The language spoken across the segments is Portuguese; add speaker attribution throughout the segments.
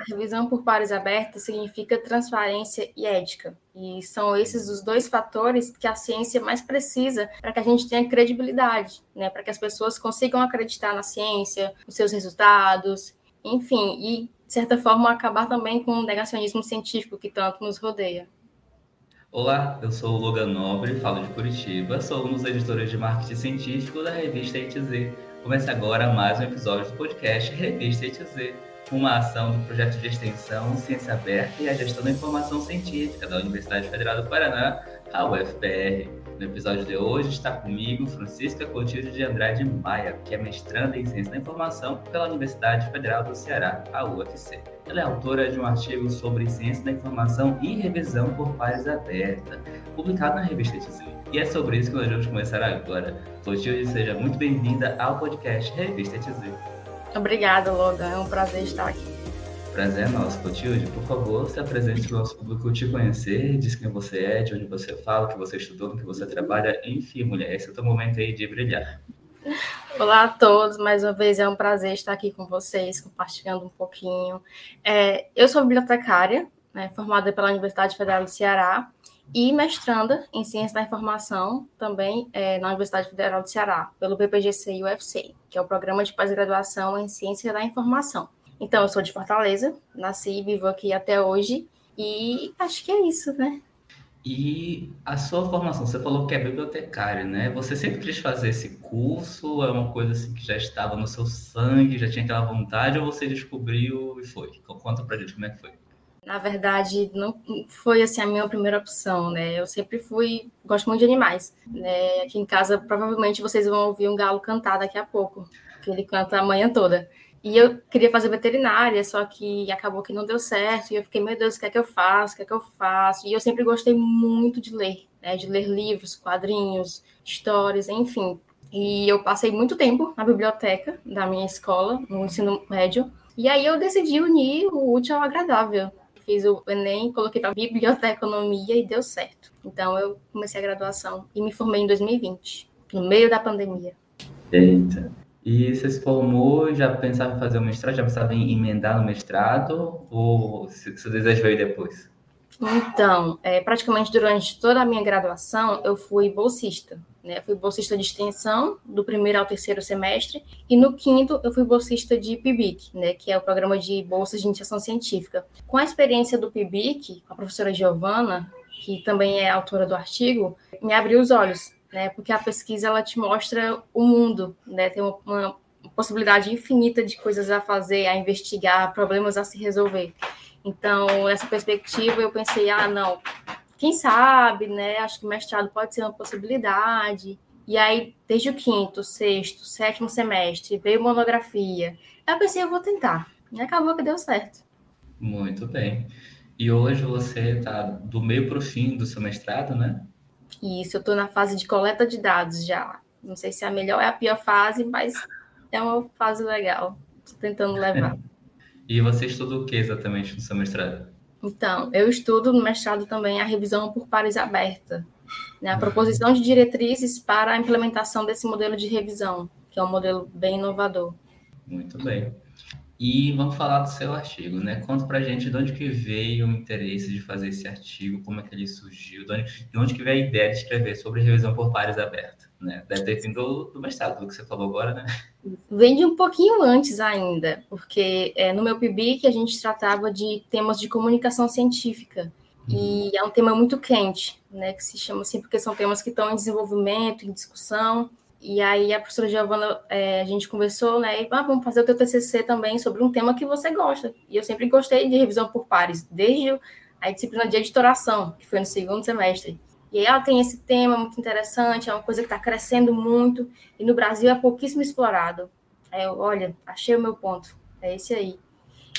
Speaker 1: A revisão por pares aberta significa transparência e ética. E são esses os dois fatores que a ciência mais precisa para que a gente tenha credibilidade, né? Para que as pessoas consigam acreditar na ciência, nos seus resultados, enfim, e de certa forma acabar também com o negacionismo científico que tanto nos rodeia.
Speaker 2: Olá, eu sou o Logan Nobre, falo de Curitiba, sou um dos editores de marketing científico da revista ETZ. Começa agora mais um episódio do podcast Revista ETZ, uma ação do projeto de extensão Ciência Aberta e a Gestão da Informação Científica da Universidade Federal do Paraná, a UFPR. No episódio de hoje está comigo Francisca Coutinho de Andrade Maia, que é mestranda em Ciência da Informação pela Universidade Federal do Ceará, a UFC. Ela é autora de um artigo sobre Ciência da Informação e Revisão por Pares Aberta, publicado na revista TZ. E é sobre isso que nós vamos começar agora. Clotilde, seja muito bem-vinda ao podcast Revista TZ.
Speaker 1: Obrigada, Logan. É um prazer estar aqui.
Speaker 2: Prazer é nosso, Clotilde. Por favor, se apresente para o nosso público te conhecer, diz quem você é, de onde você fala, o que você estudou, no que você trabalha. Enfim, mulher, esse é o teu momento aí de brilhar.
Speaker 1: Olá a todos, mais uma vez é um prazer estar aqui com vocês, compartilhando um pouquinho. É, eu sou bibliotecária, né, formada pela Universidade Federal do Ceará e mestranda em Ciência da Informação também é, na Universidade Federal do Ceará, pelo PPGC UFC, que é o Programa de Pós-Graduação em Ciência da Informação. Então, eu sou de Fortaleza, nasci e vivo aqui até hoje, e acho que é isso, né?
Speaker 2: E a sua formação, você falou que é bibliotecária, né? Você sempre quis fazer esse curso? É uma coisa assim que já estava no seu sangue, já tinha aquela vontade, ou você descobriu e foi? Conta pra gente como é que foi.
Speaker 1: Na verdade, não foi assim a minha primeira opção, né? Eu sempre fui, gosto muito de animais, né? Aqui em casa, provavelmente vocês vão ouvir um galo cantar daqui a pouco, que ele canta a manhã toda. E eu queria fazer veterinária, só que acabou que não deu certo. E eu fiquei, meu Deus, o que é que eu faço? O que é que eu faço? E eu sempre gostei muito de ler, né? De ler livros, quadrinhos, histórias, enfim. E eu passei muito tempo na biblioteca da minha escola, no ensino médio. E aí eu decidi unir o útil ao agradável. Fiz o Enem, coloquei para biblioteconomia e deu certo. Então eu comecei a graduação e me formei em 2020, no meio da pandemia.
Speaker 2: Eita. E você se formou, já pensava em fazer o mestrado, já pensava em emendar no mestrado, ou seu desejo veio depois?
Speaker 1: Então, é, praticamente durante toda a minha graduação, eu fui bolsista. Né? Fui bolsista de extensão, do primeiro ao terceiro semestre, e no quinto eu fui bolsista de PIBIC, né? que é o Programa de Bolsas de Iniciação Científica. Com a experiência do PIBIC, a professora Giovana, que também é autora do artigo, me abriu os olhos né? Porque a pesquisa ela te mostra o mundo, né? Tem uma possibilidade infinita de coisas a fazer, a investigar, problemas a se resolver. Então, nessa perspectiva, eu pensei, ah, não, quem sabe, né? Acho que mestrado pode ser uma possibilidade. E aí, desde o quinto, sexto, sétimo semestre, veio monografia. Eu pensei, eu vou tentar. E acabou que deu certo.
Speaker 2: Muito bem. E hoje você está do meio para o fim do seu mestrado, né?
Speaker 1: Isso, eu estou na fase de coleta de dados já. Não sei se é a melhor ou é a pior fase, mas é uma fase legal. Estou tentando levar.
Speaker 2: E você estuda o que exatamente no seu mestrado?
Speaker 1: Então, eu estudo no mestrado também a revisão por pares aberta, né? a proposição de diretrizes para a implementação desse modelo de revisão, que é um modelo bem inovador.
Speaker 2: Muito bem. E vamos falar do seu artigo, né? Conta pra gente de onde que veio o interesse de fazer esse artigo, como é que ele surgiu, de onde, de onde que veio a ideia de escrever sobre revisão por pares aberta, né? Deve ter vindo do, do mestrado, do que você falou agora, né?
Speaker 1: Vem de um pouquinho antes ainda, porque é, no meu PIBIC a gente tratava de temas de comunicação científica, e uhum. é um tema muito quente, né? Que se chama assim, porque são temas que estão em desenvolvimento, em discussão, e aí a professora Giovana, é, a gente conversou, né? E, ah, vamos fazer o teu TCC também sobre um tema que você gosta. E eu sempre gostei de revisão por pares, desde a disciplina de editoração, que foi no segundo semestre. E aí ela tem esse tema muito interessante, é uma coisa que está crescendo muito, e no Brasil é pouquíssimo explorado. Aí eu, olha, achei o meu ponto, é esse aí.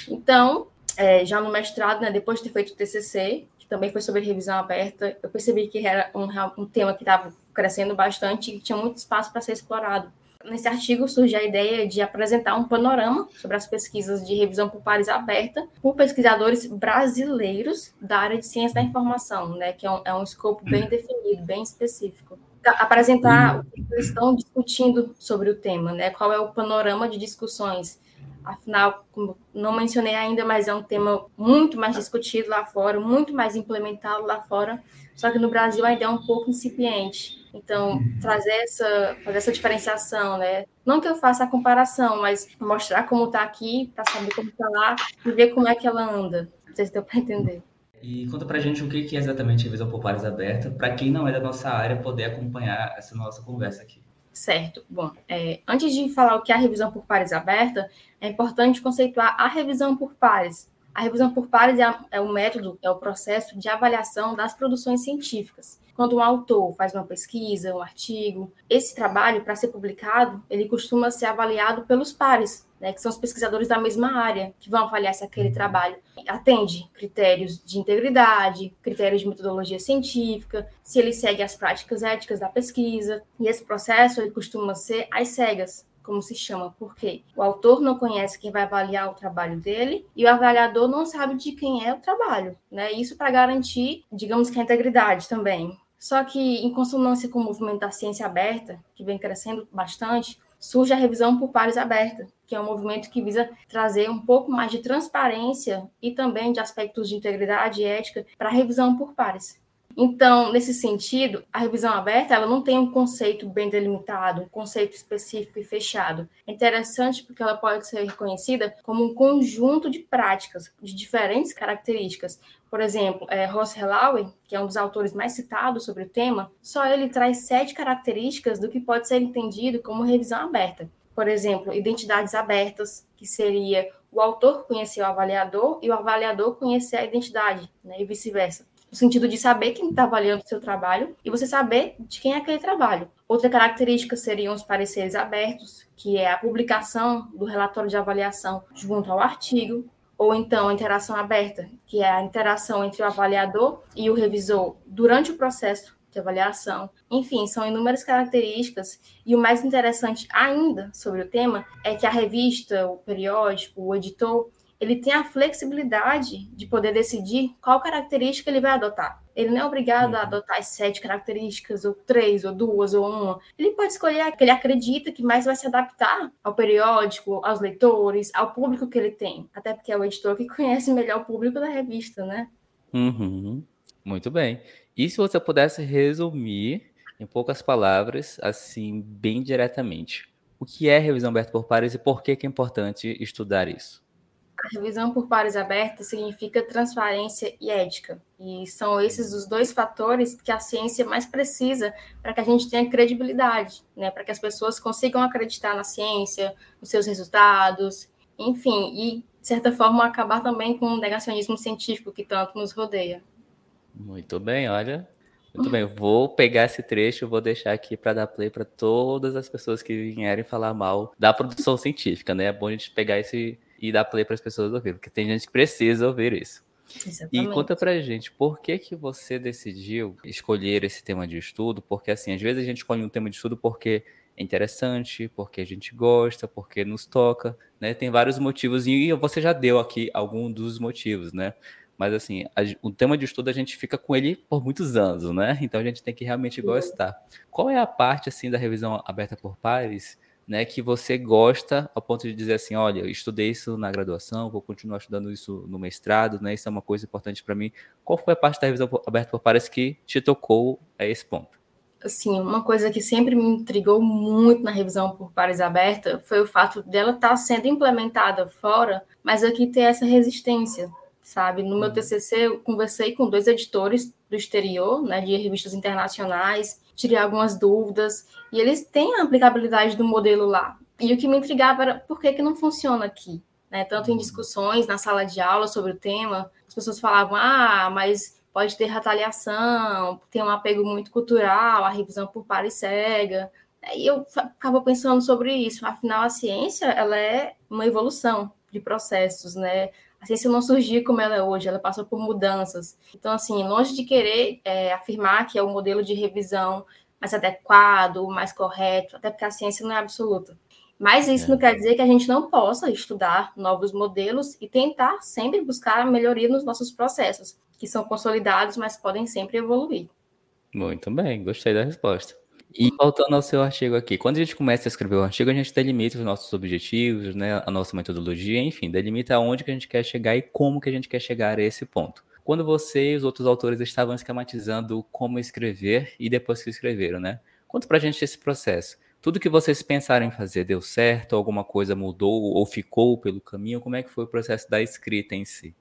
Speaker 1: Então, é, já no mestrado, né, depois de ter feito o TCC, que também foi sobre revisão aberta, eu percebi que era um, um tema que estava crescendo bastante e tinha muito espaço para ser explorado. Nesse artigo surge a ideia de apresentar um panorama sobre as pesquisas de revisão por pares aberta por pesquisadores brasileiros da área de ciência da informação, né, que é um, é um escopo bem definido, bem específico. Apresentar o que eles estão discutindo sobre o tema, né, qual é o panorama de discussões Afinal, como não mencionei ainda, mas é um tema muito mais discutido lá fora, muito mais implementado lá fora, só que no Brasil ainda é um pouco incipiente. Então, uhum. trazer essa, fazer essa diferenciação, né? Não que eu faça a comparação, mas mostrar como está aqui, para saber como está lá e ver como é que ela anda. Não sei se deu para entender.
Speaker 3: E conta pra gente o que é exatamente a revisão por pares aberta, para quem não é da nossa área poder acompanhar essa nossa conversa aqui.
Speaker 1: Certo. Bom, é, antes de falar o que é a revisão por pares aberta, é importante conceituar a revisão por pares. A revisão por pares é, é o método, é o processo de avaliação das produções científicas quando um autor faz uma pesquisa, um artigo, esse trabalho, para ser publicado, ele costuma ser avaliado pelos pares, né, que são os pesquisadores da mesma área, que vão avaliar se aquele trabalho atende critérios de integridade, critérios de metodologia científica, se ele segue as práticas éticas da pesquisa. E esse processo ele costuma ser às cegas, como se chama, porque o autor não conhece quem vai avaliar o trabalho dele e o avaliador não sabe de quem é o trabalho, né? Isso para garantir, digamos que a integridade também. Só que, em consonância com o movimento da ciência aberta, que vem crescendo bastante, surge a revisão por pares aberta, que é um movimento que visa trazer um pouco mais de transparência e também de aspectos de integridade e ética para a revisão por pares. Então, nesse sentido, a revisão aberta ela não tem um conceito bem delimitado, um conceito específico e fechado. É interessante porque ela pode ser reconhecida como um conjunto de práticas de diferentes características. Por exemplo, é, Ross Helawe, que é um dos autores mais citados sobre o tema, só ele traz sete características do que pode ser entendido como revisão aberta. Por exemplo, identidades abertas, que seria o autor conhecer o avaliador e o avaliador conhecer a identidade, né, e vice-versa no sentido de saber quem está avaliando o seu trabalho e você saber de quem é aquele trabalho. Outra característica seriam os pareceres abertos, que é a publicação do relatório de avaliação junto ao artigo, ou então a interação aberta, que é a interação entre o avaliador e o revisor durante o processo de avaliação. Enfim, são inúmeras características e o mais interessante ainda sobre o tema é que a revista, o periódico, o editor, ele tem a flexibilidade de poder decidir qual característica ele vai adotar. Ele não é obrigado a uhum. adotar as sete características, ou três, ou duas, ou uma. Ele pode escolher a que ele acredita que mais vai se adaptar ao periódico, aos leitores, ao público que ele tem. Até porque é o editor que conhece melhor o público da revista, né?
Speaker 2: Uhum. Muito bem. E se você pudesse resumir em poucas palavras, assim, bem diretamente, o que é revisão aberta por pares e por que é importante estudar isso?
Speaker 1: A revisão por pares abertas significa transparência e ética. E são esses os dois fatores que a ciência mais precisa para que a gente tenha credibilidade, né? para que as pessoas consigam acreditar na ciência, nos seus resultados, enfim, e, de certa forma, acabar também com o negacionismo científico que tanto nos rodeia.
Speaker 2: Muito bem, olha. Muito bem, vou pegar esse trecho, vou deixar aqui para dar play para todas as pessoas que vierem falar mal da produção científica, né? É bom a gente pegar esse, e dar play para as pessoas ouvirem, porque tem gente que precisa ouvir isso. Exatamente. E conta pra gente, por que que você decidiu escolher esse tema de estudo? Porque assim, às vezes a gente escolhe um tema de estudo porque é interessante, porque a gente gosta, porque nos toca, né? Tem vários motivos e você já deu aqui algum dos motivos, né? Mas assim, a, o tema de estudo a gente fica com ele por muitos anos, né? Então a gente tem que realmente gostar. Qual é a parte assim da revisão aberta por pares né, que você gosta ao ponto de dizer assim, olha, eu estudei isso na graduação, vou continuar estudando isso no mestrado, né, isso é uma coisa importante para mim. Qual foi a parte da revisão aberta por pares que te tocou a esse ponto?
Speaker 1: Assim, uma coisa que sempre me intrigou muito na revisão por pares aberta foi o fato dela estar tá sendo implementada fora, mas aqui ter essa resistência, sabe? No meu uhum. TCC, eu conversei com dois editores do exterior, né, de revistas internacionais, tirei algumas dúvidas, e eles têm a aplicabilidade do modelo lá. E o que me intrigava era por que, que não funciona aqui? Né? Tanto em discussões, na sala de aula sobre o tema, as pessoas falavam, ah, mas pode ter retaliação, tem um apego muito cultural, a revisão por pares cega. E eu ficava pensando sobre isso. Afinal, a ciência ela é uma evolução de processos, né? A ciência não surgiu como ela é hoje, ela passou por mudanças. Então, assim, longe de querer é, afirmar que é o modelo de revisão mais adequado, mais correto, até porque a ciência não é absoluta. Mas isso é. não quer dizer que a gente não possa estudar novos modelos e tentar sempre buscar melhoria nos nossos processos, que são consolidados, mas podem sempre evoluir.
Speaker 2: Muito bem, gostei da resposta. E voltando ao seu artigo aqui, quando a gente começa a escrever o artigo, a gente delimita os nossos objetivos, né, a nossa metodologia, enfim, delimita aonde que a gente quer chegar e como que a gente quer chegar a esse ponto. Quando você e os outros autores estavam esquematizando como escrever e depois que escreveram, né? Conta pra gente esse processo. Tudo que vocês pensaram em fazer deu certo? Alguma coisa mudou ou ficou pelo caminho? Como é que foi o processo da escrita em si?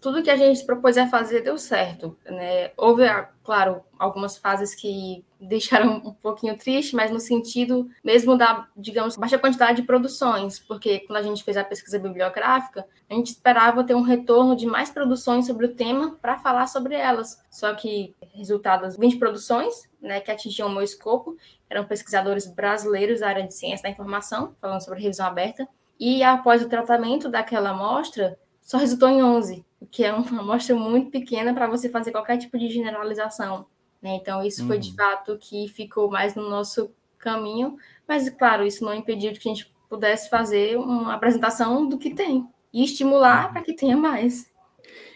Speaker 1: Tudo que a gente propôs a fazer deu certo. Né? Houve, claro, algumas fases que deixaram um pouquinho triste, mas no sentido mesmo da, digamos, baixa quantidade de produções, porque quando a gente fez a pesquisa bibliográfica, a gente esperava ter um retorno de mais produções sobre o tema para falar sobre elas. Só que resultados 20 produções, né, que atingiam o meu escopo, eram pesquisadores brasileiros da área de ciência da informação, falando sobre revisão aberta, e após o tratamento daquela amostra, só resultou em 11, o que é uma amostra muito pequena para você fazer qualquer tipo de generalização. Né? Então, isso uhum. foi de uhum. fato que ficou mais no nosso caminho, mas, claro, isso não impediu que a gente pudesse fazer uma apresentação do que tem e estimular uhum. para que tenha mais.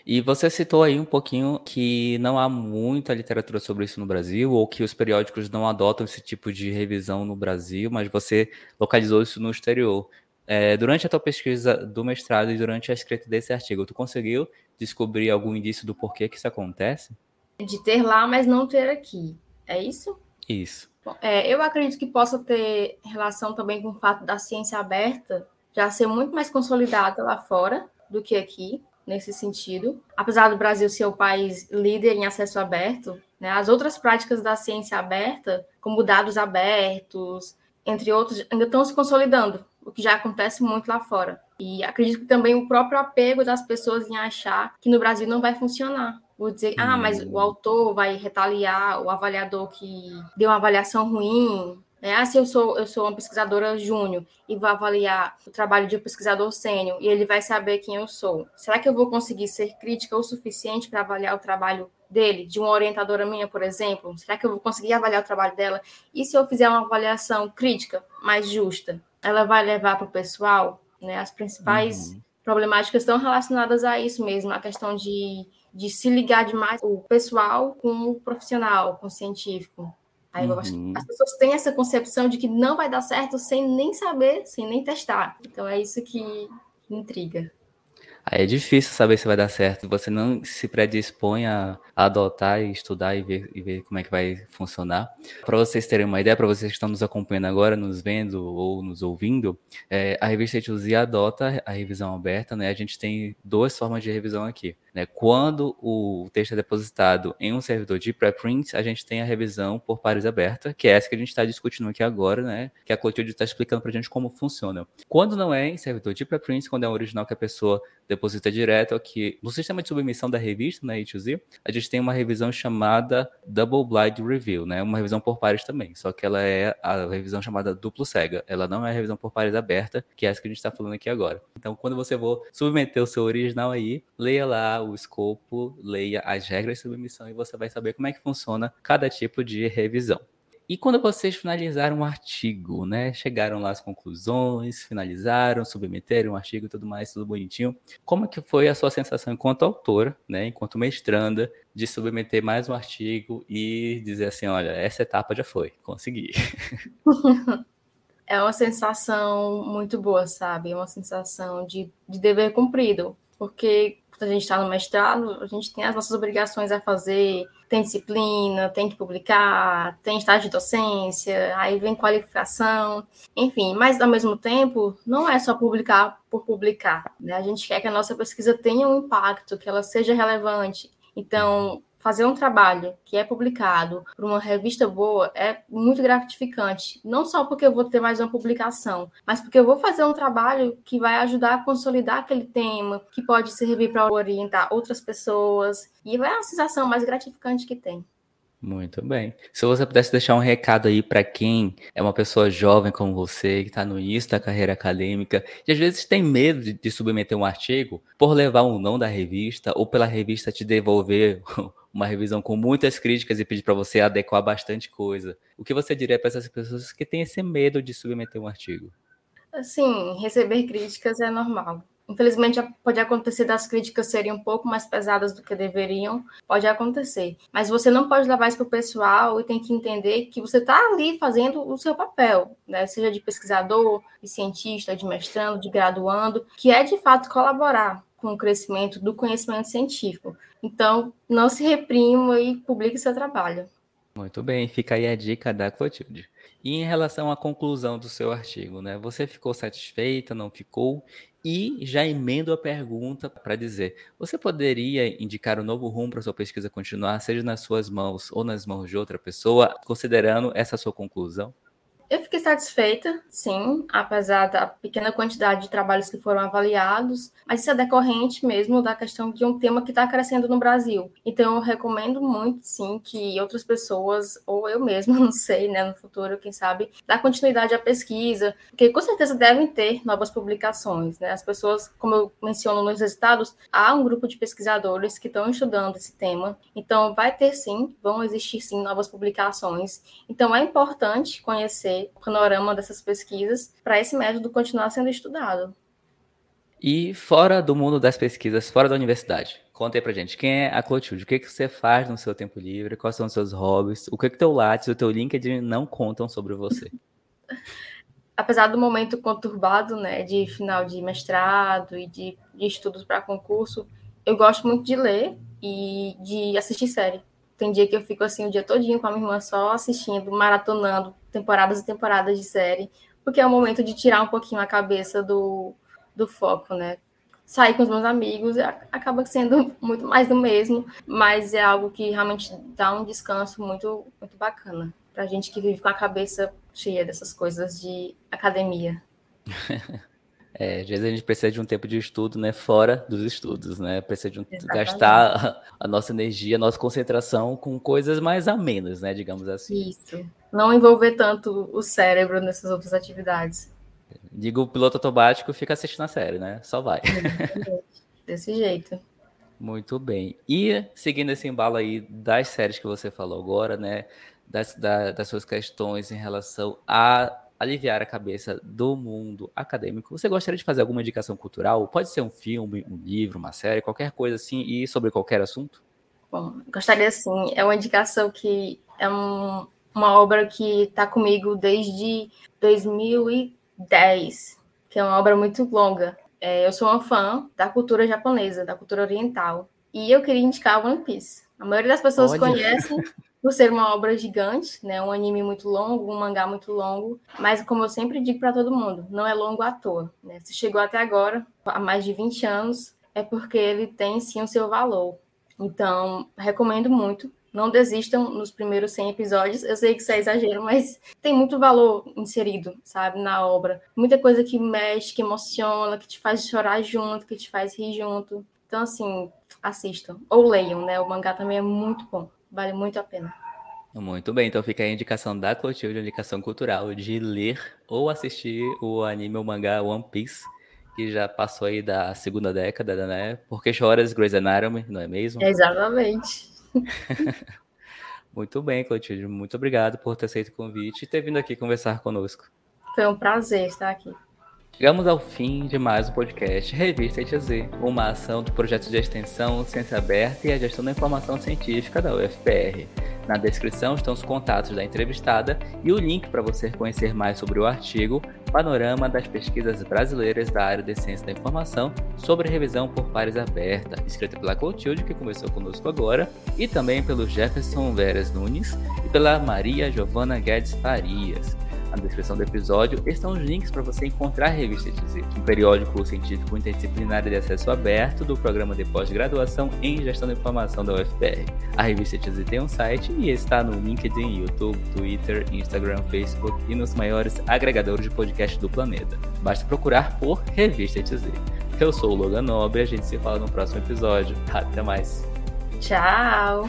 Speaker 2: E você citou aí um pouquinho que não há muita literatura sobre isso no Brasil, ou que os periódicos não adotam esse tipo de revisão no Brasil, mas você localizou isso no exterior. É, durante a tua pesquisa do mestrado e durante a escrita desse artigo, tu conseguiu descobrir algum indício do porquê que isso acontece?
Speaker 1: De ter lá, mas não ter aqui. É isso?
Speaker 2: Isso.
Speaker 1: Bom, é, eu acredito que possa ter relação também com o fato da ciência aberta já ser muito mais consolidada lá fora do que aqui, nesse sentido. Apesar do Brasil ser o país líder em acesso aberto, né, as outras práticas da ciência aberta, como dados abertos, entre outros, ainda estão se consolidando o que já acontece muito lá fora. E acredito que também o próprio apego das pessoas em achar que no Brasil não vai funcionar. Vou dizer, ah, mas o autor vai retaliar o avaliador que deu uma avaliação ruim. Né? Ah, se eu sou, eu sou uma pesquisadora júnior e vou avaliar o trabalho de um pesquisador sênior e ele vai saber quem eu sou. Será que eu vou conseguir ser crítica o suficiente para avaliar o trabalho dele, de uma orientadora minha, por exemplo? Será que eu vou conseguir avaliar o trabalho dela? E se eu fizer uma avaliação crítica mais justa? ela vai levar para o pessoal, né? As principais uhum. problemáticas estão relacionadas a isso mesmo, a questão de, de se ligar demais o pessoal com o profissional, com o científico. Aí uhum. as pessoas têm essa concepção de que não vai dar certo sem nem saber, sem nem testar. Então é isso que intriga.
Speaker 2: Aí é difícil saber se vai dar certo. Você não se predispõe a, adotar e estudar e ver, e ver como é que vai funcionar. Para vocês terem uma ideia, para vocês que estão nos acompanhando agora, nos vendo ou nos ouvindo, é, a revista Ituzi adota a revisão aberta, né? A gente tem duas formas de revisão aqui. Né? Quando o texto é depositado em um servidor de preprint, a gente tem a revisão por pares aberta, que é essa que a gente está discutindo aqui agora, né? que a Clotilde está explicando para a gente como funciona. Quando não é em servidor de preprint, quando é um original que a pessoa deposita direto aqui no sistema de submissão da revista, né, E2Z, a gente tem uma revisão chamada Double Blind Review, né, uma revisão por pares também, só que ela é a revisão chamada duplo cega, ela não é a revisão por pares aberta, que é essa que a gente está falando aqui agora. Então, quando você for submeter o seu original aí, leia lá o escopo, leia as regras de submissão e você vai saber como é que funciona cada tipo de revisão. E quando vocês finalizaram o artigo, né? Chegaram lá as conclusões, finalizaram, submeteram o artigo e tudo mais, tudo bonitinho. Como que foi a sua sensação enquanto autora, né? Enquanto mestranda, de submeter mais um artigo e dizer assim, olha, essa etapa já foi, consegui.
Speaker 1: É uma sensação muito boa, sabe? É uma sensação de, de dever cumprido. Porque quando a gente está no mestrado, a gente tem as nossas obrigações a fazer, tem disciplina, tem que publicar, tem estágio de docência, aí vem qualificação, enfim, mas ao mesmo tempo, não é só publicar por publicar, né? A gente quer que a nossa pesquisa tenha um impacto, que ela seja relevante. Então, fazer um trabalho que é publicado por uma revista boa é muito gratificante. Não só porque eu vou ter mais uma publicação, mas porque eu vou fazer um trabalho que vai ajudar a consolidar aquele tema, que pode servir para orientar outras pessoas. E é a sensação mais gratificante que tem.
Speaker 2: Muito bem. Se você pudesse deixar um recado aí para quem é uma pessoa jovem como você, que está no início da carreira acadêmica, e às vezes tem medo de, de, submeter um artigo por levar um não da revista, ou pela revista te devolver uma revisão com muitas críticas e pedir para você adequar bastante coisa. O que você diria para essas pessoas que têm esse medo de submeter um artigo?
Speaker 1: Assim, receber críticas é normal. Infelizmente, pode acontecer das críticas serem um pouco mais pesadas do que deveriam, pode acontecer. Mas você não pode levar isso para o pessoal e tem que entender que você está ali fazendo o seu papel, né? seja de pesquisador, de cientista, de mestrando, de graduando, que é de fato colaborar com o crescimento do conhecimento científico. Então, não se reprima e publique seu trabalho.
Speaker 2: Muito bem, fica aí a dica da Clotilde. E em relação à conclusão do seu artigo, né? Você ficou satisfeita, não ficou? E já emendo a pergunta para dizer: você poderia indicar um novo rumo para sua pesquisa continuar, seja nas suas mãos ou nas mãos de outra pessoa, considerando essa sua conclusão?
Speaker 1: Eu fiquei satisfeita, sim, apesar da pequena quantidade de trabalhos que foram avaliados, mas isso é decorrente mesmo da questão de um tema que está crescendo no Brasil. Então, eu recomendo muito, sim, que outras pessoas, ou eu mesma, não sei, né, no futuro, quem sabe, dá continuidade à pesquisa, porque com certeza devem ter novas publicações, né? As pessoas, como eu menciono nos resultados, há um grupo de pesquisadores que estão estudando esse tema, então vai ter sim, vão existir sim novas publicações. Então, é importante conhecer o panorama dessas pesquisas para esse método continuar sendo estudado.
Speaker 2: E fora do mundo das pesquisas, fora da universidade, conta aí pra gente, quem é a Clotilde? O que, que você faz no seu tempo livre? Quais são os seus hobbies? O que que teu Lattes, o teu LinkedIn não contam sobre você?
Speaker 1: Apesar do momento conturbado, né, de final de mestrado e de, de estudos para concurso, eu gosto muito de ler e de assistir série. Tem dia que eu fico assim o dia todinho com a minha irmã só assistindo, maratonando temporadas e temporadas de série, porque é o momento de tirar um pouquinho a cabeça do, do foco, né? Sair com os meus amigos acaba sendo muito mais do mesmo, mas é algo que realmente dá um descanso muito, muito bacana para gente que vive com a cabeça cheia dessas coisas de academia.
Speaker 2: É, às vezes a gente precisa de um tempo de estudo, né, fora dos estudos, né? Precisa de um, gastar a, nossa energia, a nossa concentração com coisas mais amenas, né, digamos assim.
Speaker 1: Isso. Não envolver tanto o cérebro nessas outras atividades.
Speaker 2: Digo, o piloto automático fica assistindo a série, né? Só vai.
Speaker 1: Desse jeito.
Speaker 2: Muito bem. E seguindo esse embalo aí das séries que você falou agora, né? Das, da, das suas questões em relação a aliviar a cabeça do mundo acadêmico, você gostaria de fazer alguma indicação cultural? Pode ser um filme, um livro, uma série, qualquer coisa assim, e sobre qualquer assunto?
Speaker 1: Bom, gostaria sim. É uma indicação que é um, uma obra que está comigo desde 2010, que é uma obra muito longa. É, eu sou uma fã da cultura japonesa, da cultura oriental, e eu queria indicar One Piece. A maioria das pessoas Olha. conhecem por ser uma obra gigante, né? Um anime muito longo, um mangá muito longo, mas como eu sempre digo para todo mundo, não é longo à toa, né? Se chegou até agora, há mais de 20 anos, é porque ele tem sim o seu valor. Então, recomendo muito. Não desistam nos primeiros 100 episódios. Eu sei que isso é exagero, mas tem muito valor inserido, sabe, na obra. Muita coisa que mexe, que emociona, que te faz chorar junto, que te faz rir junto. Então, assim, assistam. Ou leiam, né? O mangá também é muito bom. Vale muito a pena.
Speaker 2: Muito bem, então fica a indicação da Clotilde, indicação cultural de ler ou assistir o anime ou mangá One Piece, que já passou aí da segunda década, né? Porque choras Grey's Anatomy, não é mesmo?
Speaker 1: Exatamente.
Speaker 2: muito bem, Clotilde, muito obrigado por ter aceito o convite e ter vindo aqui conversar conosco.
Speaker 1: Foi um prazer estar aqui.
Speaker 2: Chegamos ao fim de mais um podcast Revista ETZ, uma ação do projeto de extensão Ciência Aberta e a Gestão da Informação Científica da UFPR. Na descrição estão os contatos da entrevistada e o link para você conhecer mais sobre o artigo Panorama das Pesquisas Brasileiras da área de Ciência da Informação sobre revisão por pares aberta, escrita pela Clotilde, que começou conosco agora, e também pelo Jefferson Veras Nunes e pela Maria Giovana Guedes Farias. Na descrição do episódio estão os links para você encontrar a revista ETZ, um periódico científico interdisciplinar de acesso aberto do programa de pós-graduação em Gestão da Informação da UFPR. A revista ETZ tem um site e está no LinkedIn, YouTube, Twitter, Instagram, Facebook e nos maiores agregadores de podcast do planeta. Basta procurar por Revista ETZ. Eu sou o Logan Nobre a gente se fala no próximo episódio. Até mais.
Speaker 1: Tchau!